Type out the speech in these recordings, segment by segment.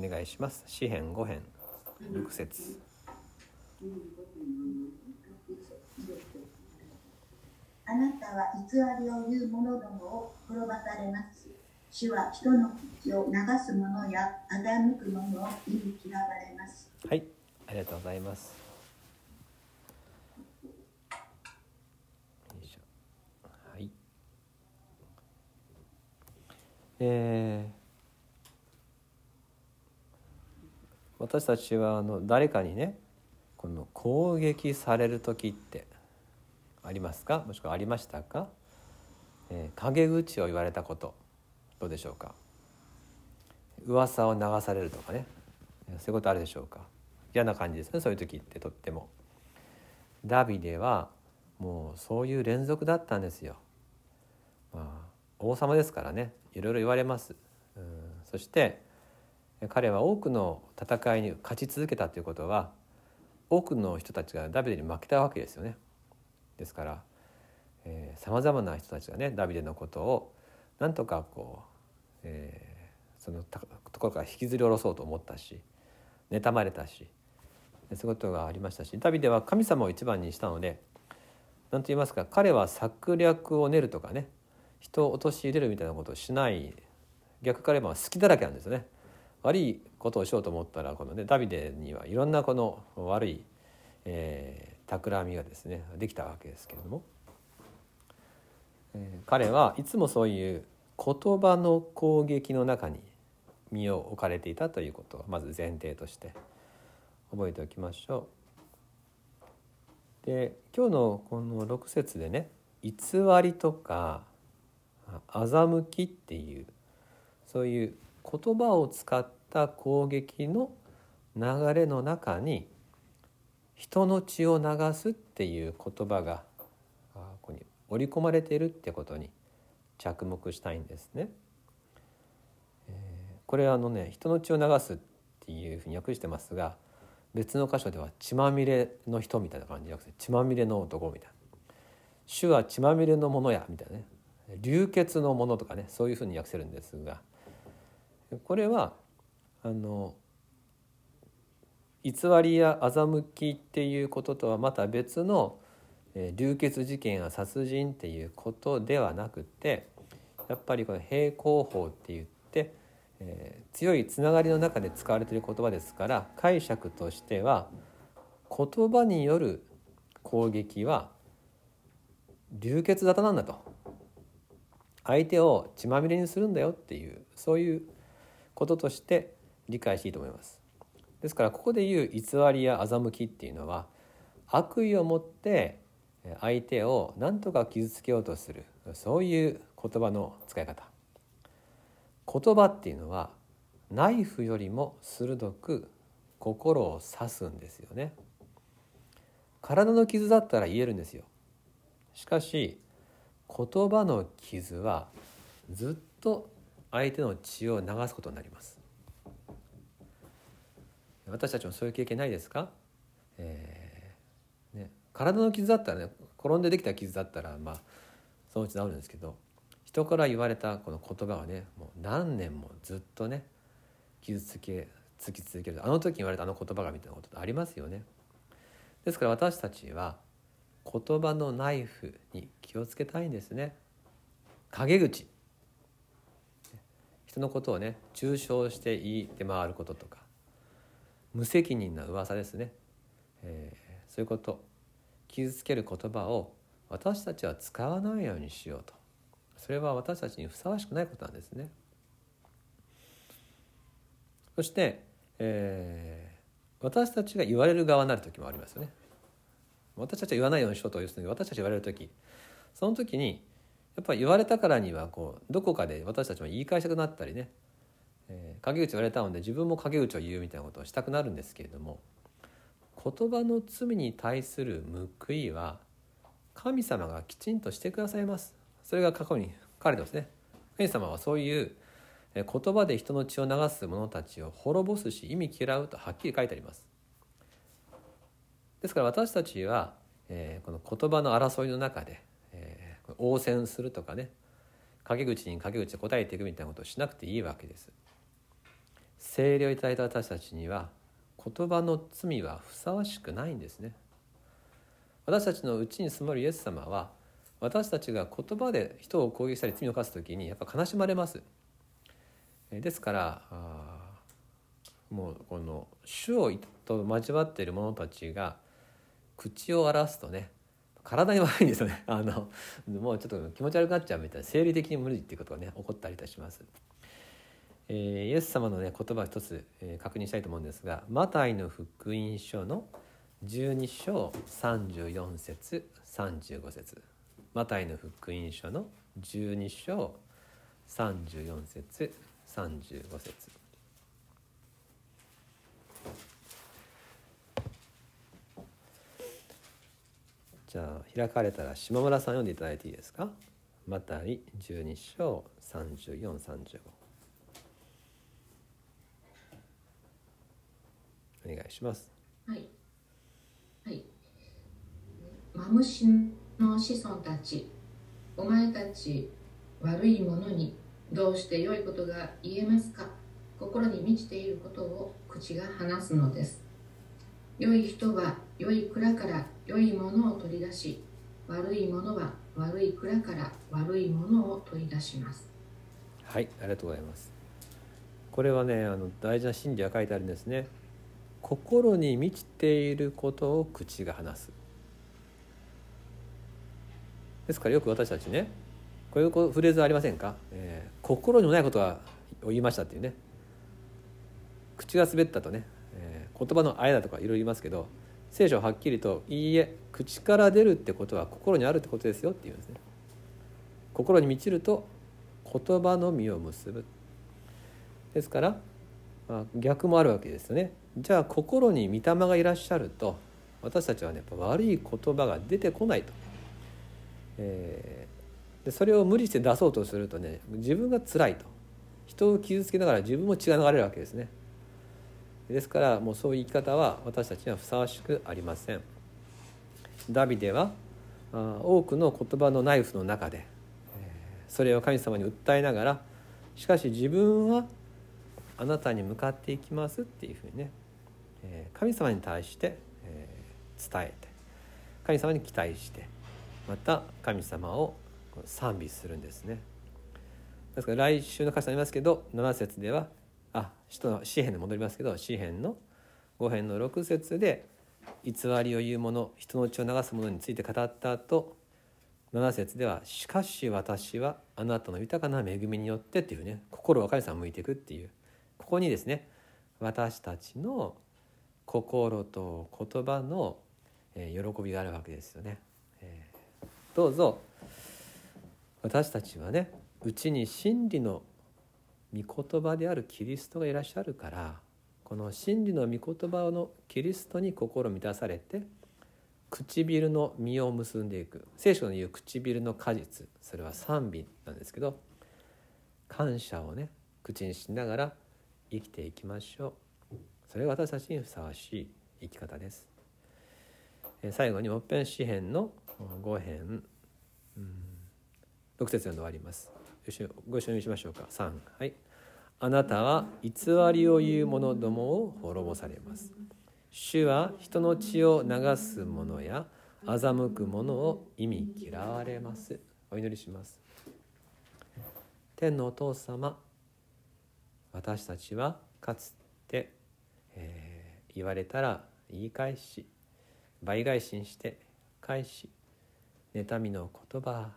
お願いします。詩編5編6節。あなたは偽りを言う者どもを滅ばされます。主は人の口を流す者や欺く者を意に嫌われます。はいありがとうございます。えー私たちはあの誰かにねこの攻撃される時ってありますか？もしくはありましたか、えー陰口を言われたことどうでしょうか？噂を流されるとかね。そういうことあるでしょうか？嫌な感じですねそういう時ってとっても。ダビデはもうそういう連続だったんですよ。まあ王様ですからね。いろいろ言われます。うんそして彼は多くの戦いに勝ち続けたということは多くの人たちがダビデに負けたわけですよねですからさまざまな人たちがねダビデのことをなんとかこう、えーそのところから引きずり下ろそうと思ったし妬まれたしそういうことがありましたしダビデは神様を一番にしたので何と言いますか彼は策略を練るとかね人を陥れるみたいなことをしない逆から言えば好きだらけなんですよね。悪いことをしようと思ったらこのねダビデにはいろんなこの悪い、えー、企みがですねできたわけですけれども、えー彼はいつもそういう言葉の攻撃の中に身を置かれていたということをまず前提として覚えておきましょう。で今日のこの6節でね偽りとか欺きっていうそういう言葉を使った攻撃の流れの中に人の血を流すっていう言葉がここに織り込まれているってことに着目したいんですね。これあのね人の血を流すっていうふうに訳してますが別の箇所では血まみれの人みたいな感じで訳して血まみれの男みたいな「主は血まみれのものや」みたいなね流血のものとかねそういうふうに訳せるんですがこれはあの偽りや欺きっていうこととはまた別の、え流血事件や殺人っていうことではなくてやっぱりこの平行法って言って、えー強いつながりの中で使われている言葉ですから解釈としては言葉による攻撃は流血沙汰なんだと。相手を血まみれにするんだよっていうそういうこととして理解していいと思います。ですからここで言う偽りや欺きっていうのは悪意を持って相手を何とか傷つけようとするそういう言葉の使い方。言葉っていうのはナイフよりも鋭く心を刺すんですよね。体の傷だったら言えるんですよ。しかし言葉の傷はずっと相手の血を流すことになります私たちもそういう経験ないですか、えーね、体の傷だったらね転んでできた傷だったらまあそのうち治るんですけど人から言われたこの言葉はねもう何年もずっとね傷つけつき続けるあの時言われたあの言葉がみたいなことってありますよね。ですから私たちは言葉のナイフに気をつけたいんですね。陰口人のことをね中傷して言って回ることとか無責任な噂ですね、えーそういうこと。傷つける言葉を私たちは使わないようにしようと。それは私たちにふさわしくないことなんですね。そして、えー私たちが言われる側になる時もありますよね。私たちは言わないようにしようという人に私たちが言われる時その時にやっぱり言われたからにはこうどこかで私たちも言い返したくなったりね、えー陰口言われたので自分も陰口を言うみたいなことをしたくなるんですけれども言葉の罪に対する報いは神様がきちんとしてくださいます。それが過去に書かれてますね。神様はそういうえ言葉で人の血を流す者たちを滅ぼすし意味嫌うとはっきり書いてあります。ですから私たちは、えーこの言葉の争いの中で、応戦するとかね。陰口に陰口で答えていくみたいなことをしなくていいわけです。聖霊をいただいた私たちには言葉の罪はふさわしくないんですね。私たちのうちに住まるイエス様は私たちが言葉で人を攻撃したり罪を犯す時にやっぱ悲しまれます。ですからもうこの主をと交わっている者たちが口を荒らすとね体に悪いんですよね。あのもうちょっと気持ち悪くなっちゃうみたいな生理的に無理っていうことがね起こったりいたします。えー、イエス様のね言葉を一つ、えー、確認したいと思うんですがマタイの福音書の12章34節35節。マタイの福音書の12章34節35節。じゃあ開かれたら島村さん読んでいただいていいですか？マタイ12章3435お願いします。はい。はい。マムシの子孫たちお前たち悪いものにどうして良いことが言えますか？心に満ちていることを口が話すのです。良い人は良い蔵から良いものを取り出し悪いものは悪い蔵から悪いものを取り出します。はいありがとうございます。これはねあの大事な真理が書いてあるんですね。心に満ちていることを口が話す。ですからよく私たちねこういうフレーズありませんか、えー、心にもないことは言いましたっていうね。口が滑ったとね。言葉のあやだとかいろいろ言いますけど聖書ははっきりと「いいえ口から出るってことは心にあるってことですよ」って言うんですね。心に満ちると言葉の実を結ぶですから、まあ、逆もあるわけですよね。じゃあ心に御霊がいらっしゃると私たちはねやっぱ悪い言葉が出てこないと。えー、でそれを無理して出そうとするとね自分が辛いと人を傷つけながら自分も血が流れるわけですね。ですからもうそういう生き方は私たちにはふさわしくありません。ダビデは多くの言葉のナイフの中でそれを神様に訴えながらしかし自分はあなたに向かっていきますっていうふうにね神様に対して伝えて神様に期待してまた神様を賛美するんですね。ですから来週の歌詞になりますけど7節ではあ人の詩篇に戻りますけど詩篇の5編の6節で偽りを言う者人の血を流す者について語った後7節では「しかし私はあなたの豊かな恵みによって」っていうね心を神様向いていくっていうここにですね私たちの心と言葉の喜びがあるわけですよね。どうぞ私たちはねうちに真理の御言葉であるキリストがいらっしゃるからこの真理の御言葉のキリストに心満たされて唇の実を結んでいく。聖書の言う唇の果実それは賛美なんですけど感謝をね口にしながら生きていきましょう。それが私たちにふさわしい生き方です。最後にもっぺん詩篇の5編、6節読んで終わります。ご一緒にしましょうか3はいあなたは偽りを言う者どもを滅ぼされます主は人の血を流す者や欺く者を意味嫌われますお祈りします天のお父様私たちはかつて、えー、言われたら言い返し倍返しにして返し妬みの言葉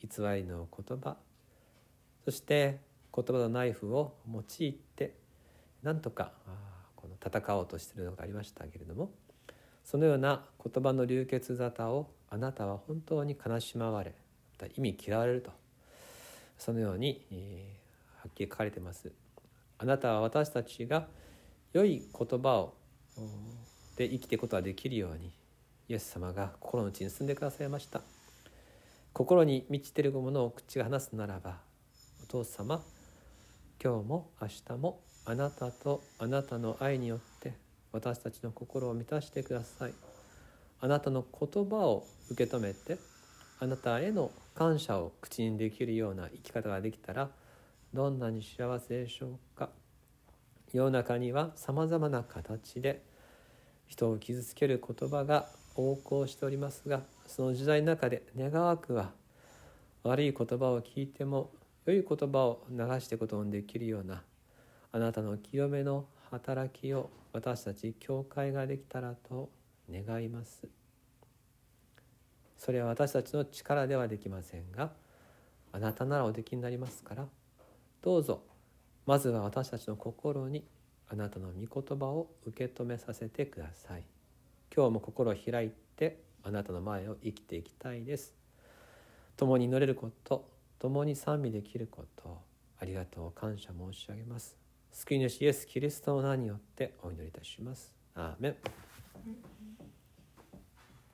偽りの言葉そして言葉のナイフを用いてなんとかこの戦おうとしているのがありましたけれどもそのような言葉の流血沙汰をあなたは本当に悲しまわれまた意味嫌われるとそのように、え、はっきり書かれています。あなたは私たちが良い言葉をで生きていくことができるようにイエス様が心の内に住んでくださいました。心に満ちているものを口が話すならば父様今日も明日もあなたとあなたの愛によって私たちの心を満たしてください。あなたの言葉を受け止めてあなたへの感謝を口にできるような生き方ができたらどんなに幸せでしょうか。世の中にはさまざまな形で人を傷つける言葉が横行しておりますがその時代の中で願わくは悪い言葉を聞いても良い言葉を流していくことのできるようなあなたの清めの働きを私たち教会ができたらと願います。それは私たちの力ではできませんがあなたならおできになりますから。どうぞまずは私たちの心にあなたの御言葉を受け止めさせてください。今日も心を開いてあなたの前を生きていきたいです。共に祈れること共に賛美できることありがとう感謝申し上げます救い主イエス・キリストの名によってお祈りいたします。アーメン